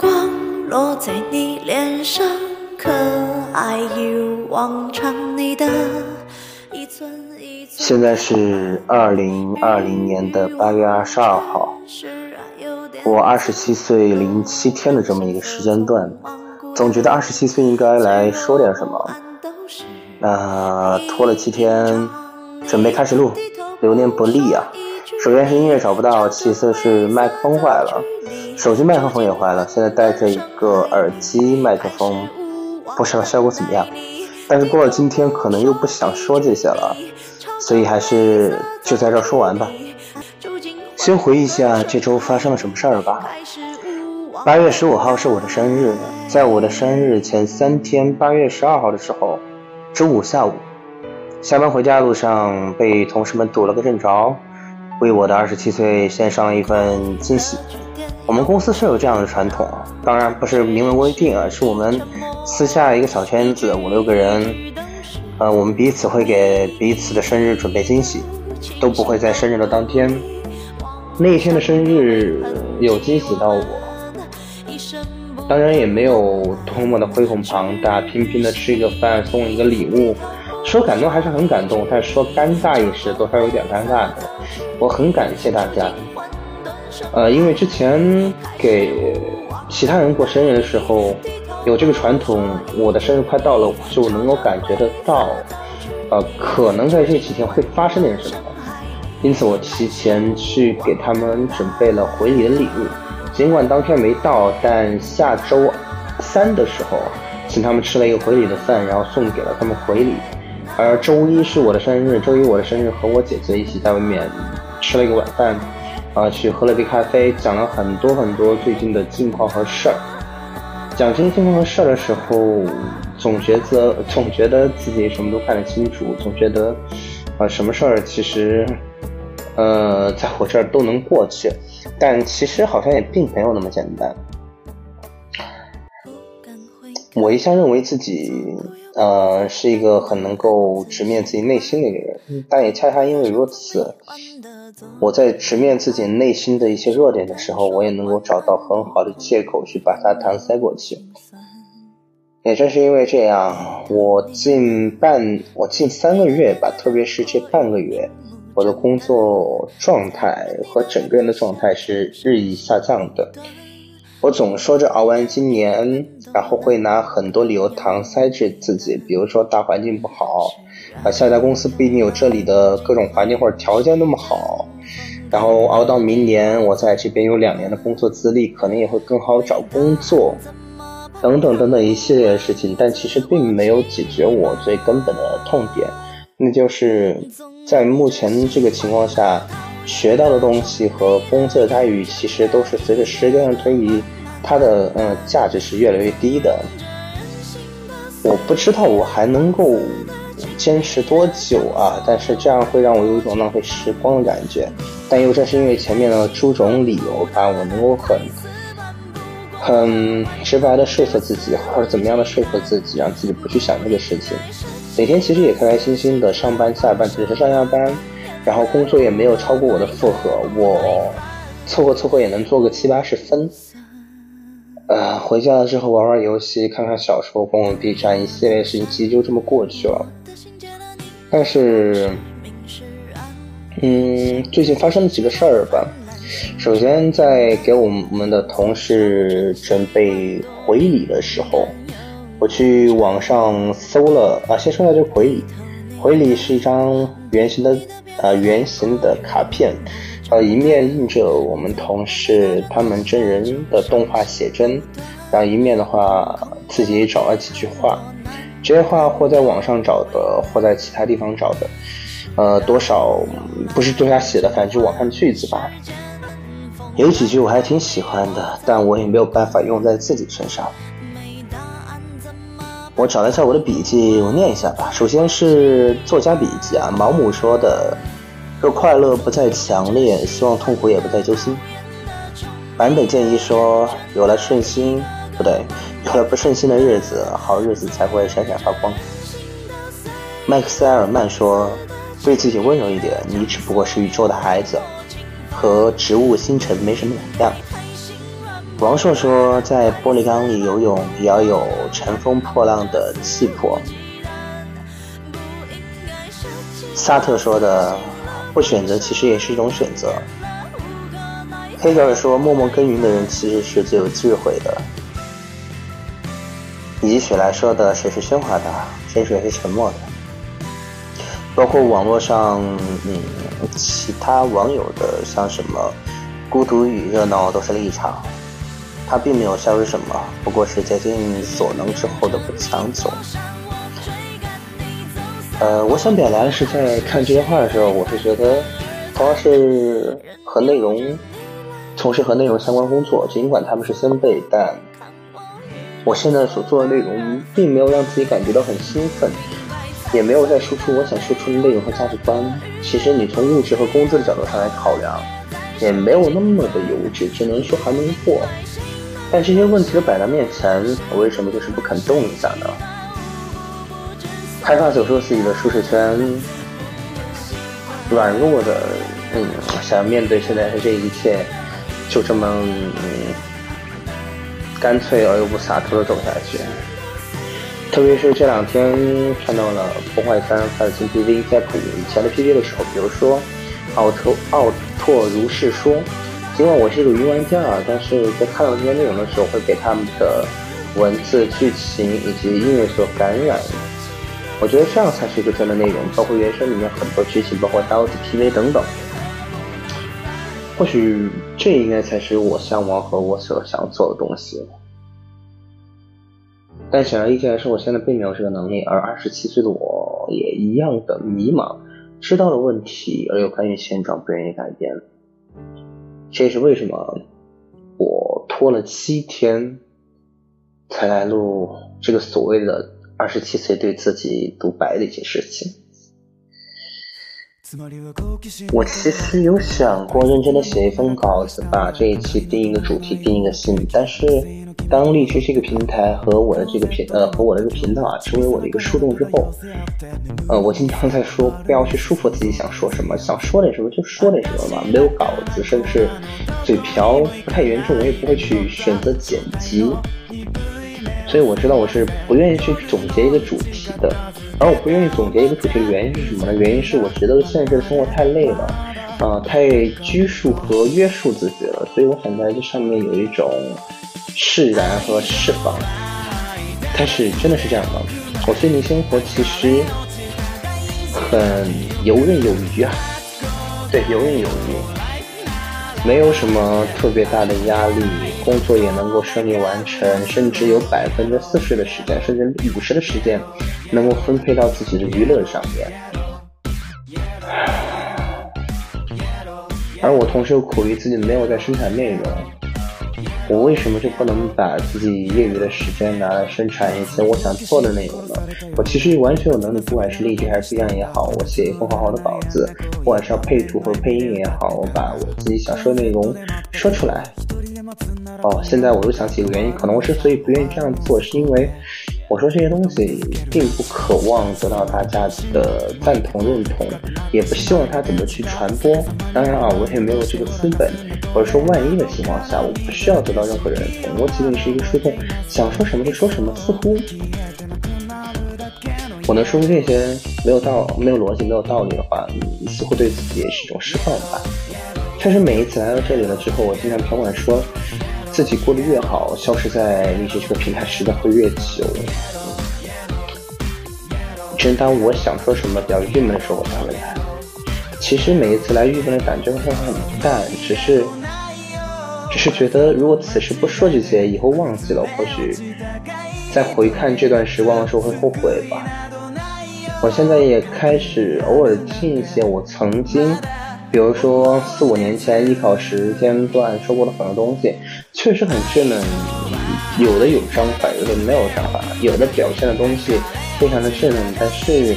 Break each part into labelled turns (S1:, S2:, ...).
S1: 光落在你脸上，可爱一如往常。你的一寸一寸。
S2: 现在是二零二零年的八月二十二号，我二十七岁零七天的这么一个时间段，总觉得二十七岁应该来说点什么。那拖了七天，准备开始录，流年不利啊。首先是音乐找不到，其次是麦克风坏了，手机麦克风也坏了。现在戴着一个耳机麦克风，不知道效果怎么样。但是过了今天，可能又不想说这些了，所以还是就在这儿说完吧。先回忆一下这周发生了什么事儿吧。八月十五号是我的生日，在我的生日前三天，八月十二号的时候，周五下午，下班回家的路上被同事们堵了个正着。为我的二十七岁献上了一份惊喜。我们公司是有这样的传统，当然不是明文规定啊，是我们私下一个小圈子五六个人，呃，我们彼此会给彼此的生日准备惊喜，都不会在生日的当天。那一天的生日有惊喜到我，当然也没有多么的恢宏庞大，平平的吃一个饭，送一个礼物。说感动还是很感动，但说尴尬也是多少有点尴尬的。我很感谢大家，呃，因为之前给其他人过生日的时候有这个传统，我的生日快到了，我就能够感觉得到，呃，可能在这几天会发生点什么，因此我提前去给他们准备了回礼的礼物。尽管当天没到，但下周三的时候，请他们吃了一个回礼的饭，然后送给了他们回礼。而周一是我的生日，周一我的生日和我姐姐一起在外面吃了一个晚饭，啊，去喝了杯咖啡，讲了很多很多最近的近况和事儿。讲这些近况和事儿的时候，总觉得总觉得自己什么都看得清楚，总觉得啊什么事儿其实呃在我这儿都能过去，但其实好像也并没有那么简单。我一向认为自己。呃，是一个很能够直面自己内心的一个人，但也恰恰因为如此，我在直面自己内心的一些弱点的时候，我也能够找到很好的借口去把它搪塞过去。也正是因为这样，我近半，我近三个月吧，特别是这半个月，我的工作状态和整个人的状态是日益下降的。我总说着熬完今年，然后会拿很多理由搪塞着自己，比如说大环境不好，啊，下家公司不一定有这里的各种环境或者条件那么好，然后熬到明年，我在这边有两年的工作资历，可能也会更好找工作，等等等等一系列的事情，但其实并没有解决我最根本的痛点，那就是在目前这个情况下。学到的东西和工资的待遇，其实都是随着时间的推移，它的嗯价值是越来越低的。我不知道我还能够坚持多久啊！但是这样会让我有一种浪费时光的感觉。但又正是因为前面的诸种理由吧，我能够很很直白的说服自己，或者怎么样的说服自己，让自己不去想这个事情。每天其实也开开心心的上班下班，只是上下班。然后工作也没有超过我的负荷，我凑合凑合也能做个七八十分。呃，回家了之后玩玩游戏，看看小说，逛逛 B 站，一系列事情其实就这么过去了。但是，嗯，最近发生了几个事儿吧。首先，在给我们的同事准备回礼的时候，我去网上搜了啊，先说一下这个回礼。回礼是一张圆形的。呃，圆形的卡片，呃，一面印着我们同事他们真人的动画写真，然后一面的话自己找了几句话，这些话或在网上找的，或在其他地方找的，呃，多少不是作家写的，反正就网上句子吧。有几句我还挺喜欢的，但我也没有办法用在自己身上。我找了一下我的笔记，我念一下吧。首先是作家笔记啊，毛姆说的：“若快乐不再强烈，希望痛苦也不再揪心。”版本建议说：“有了顺心，不对，有了不顺心的日子，好日子才会闪闪发光。”麦克塞·尔曼说：“对自己温柔一点，你只不过是宇宙的孩子，和植物星辰没什么两样。”王朔说，在玻璃缸里游泳也要有乘风破浪的气魄。萨特说的，不选择其实也是一种选择。黑格尔说，默默耕耘的人其实是最有智慧的。以及雪莱说的，谁是喧哗的，谁是沉默的。包括网络上，嗯，其他网友的像什么孤独与热闹都是立场。他并没有消失什么，不过是竭尽所能之后的不强求。呃，我想表达的是，在看这些话的时候，我是觉得，同样是和内容从事和内容相关工作，尽管他们是先辈，但我现在所做的内容并没有让自己感觉到很兴奋，也没有在输出我想输出的内容和价值观。其实你从物质和工资的角度上来考量，也没有那么的优质，只能说还能过。但这些问题都摆在面前，我为什么就是不肯动一下呢？害怕走出自己的舒适圈，软弱的，嗯，想面对现在的这一切，就这么嗯，干脆而又不洒脱的走下去。特别是这两天看到了破坏三发的新 PV 在补以前的 PV 的时候，比如说奥特奥拓如是说。尽管我是个云玩家啊，但是在看到这些内容的时候，会被他们的文字、剧情以及音乐所感染。我觉得这样才是一个真的内容，包括原声里面很多剧情，包括 l t PV 等等。或许这应该才是我向往和我所想做的东西。但显而易见的是，我现在并没有这个能力，而二十七岁的我也一样的迷茫，知道了问题而又甘于现状，不愿意改变。这也是为什么我拖了七天才来录这个所谓的二十七岁对自己独白的一件事情。我其实有想过认真的写一封稿子，把这一期定一个主题，定一个信，但是。当荔枝这个平台和我的这个频呃和我的这个频道啊成为我的一个树洞之后，呃，我经常在说不要去束缚自己想说什么，想说点什么就说点什么吧，没有稿子，甚至嘴瓢不太严重，我也不会去选择剪辑。所以我知道我是不愿意去总结一个主题的，而我不愿意总结一个主题的原因是什么呢？原因是我觉得现在这个生活太累了，啊，太拘束和约束自己了，所以我想在这上面有一种。释然和释放，但是真的是这样吗？我最近生活其实很游刃有余啊，对，游刃有余，没有什么特别大的压力，工作也能够顺利完成，甚至有百分之四十的时间，甚至五十的时间能够分配到自己的娱乐上面，而我同时又苦于自己没有在生产内容。我为什么就不能把自己业余的时间拿来生产一些我想做的内容呢？我其实完全有能力，不管是励志还是 B 站也好，我写一封好好的稿子，不管是要配图或者配音也好，我把我自己想说的内容说出来。哦，现在我又想起一个原因，可能我之所以不愿意这样做，是因为。我说这些东西并不渴望得到大家的赞同认同，也不希望它怎么去传播。当然啊，我也没有这个资本。或者说万一的情况下，我不需要得到任何人认同，我仅仅是一个树洞，想说什么就说什么。似乎我能说出这些没有道、没有逻辑、没有道理的话，似乎对自己也是一种释放吧。确实，每一次来到这里了之后，我经常调侃说。自己过得越好，消失在荔枝这个平台时间会越久。真当我想说什么比较郁闷的时候，我才会来。其实每一次来，郁闷的感觉会很淡，只是，只是觉得如果此时不说这些，以后忘记了，或许在回看这段时光的时候会后悔吧。我现在也开始偶尔听一些我曾经。比如说四五年前艺考时间段说过的很多东西，确实很稚嫩，有的有章法，有的没有章法，有的表现的东西非常的稚嫩，但是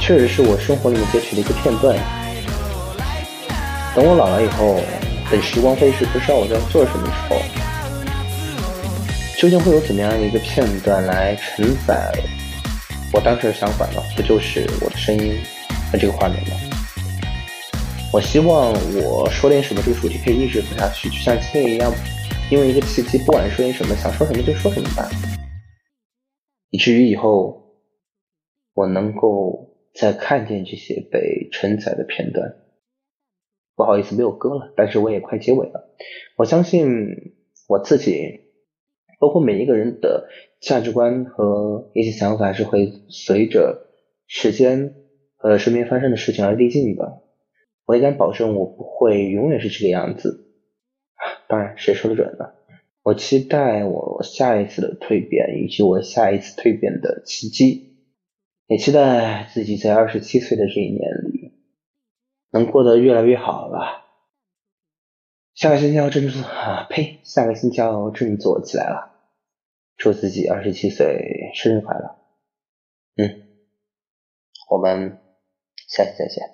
S2: 确实是我生活里面截取的一个片段。等我老了以后，等时光飞逝，不知道我在做什么时候，究竟会有怎么样的一个片段来承载我当时的想法呢？不就是我的声音和这个画面吗？我希望我说点什么，这个主题可以一直走下去，就像今天一样，因为一个契机，不管说点什么，想说什么就说什么吧，以至于以后我能够再看见这些被承载的片段。不好意思，没有歌了，但是我也快结尾了。我相信我自己，包括每一个人的价值观和一些想法，是会随着时间和身边发生的事情而递进的。我也敢保证，我不会永远是这个样子。当然，谁说的准呢？我期待我下一次的蜕变，以及我下一次蜕变的契机。也期待自己在二十七岁的这一年里，能过得越来越好吧。下个星期要振作啊！呸，下个星期要振作起来了。祝自己二十七岁生日快乐！嗯，我们下期再见。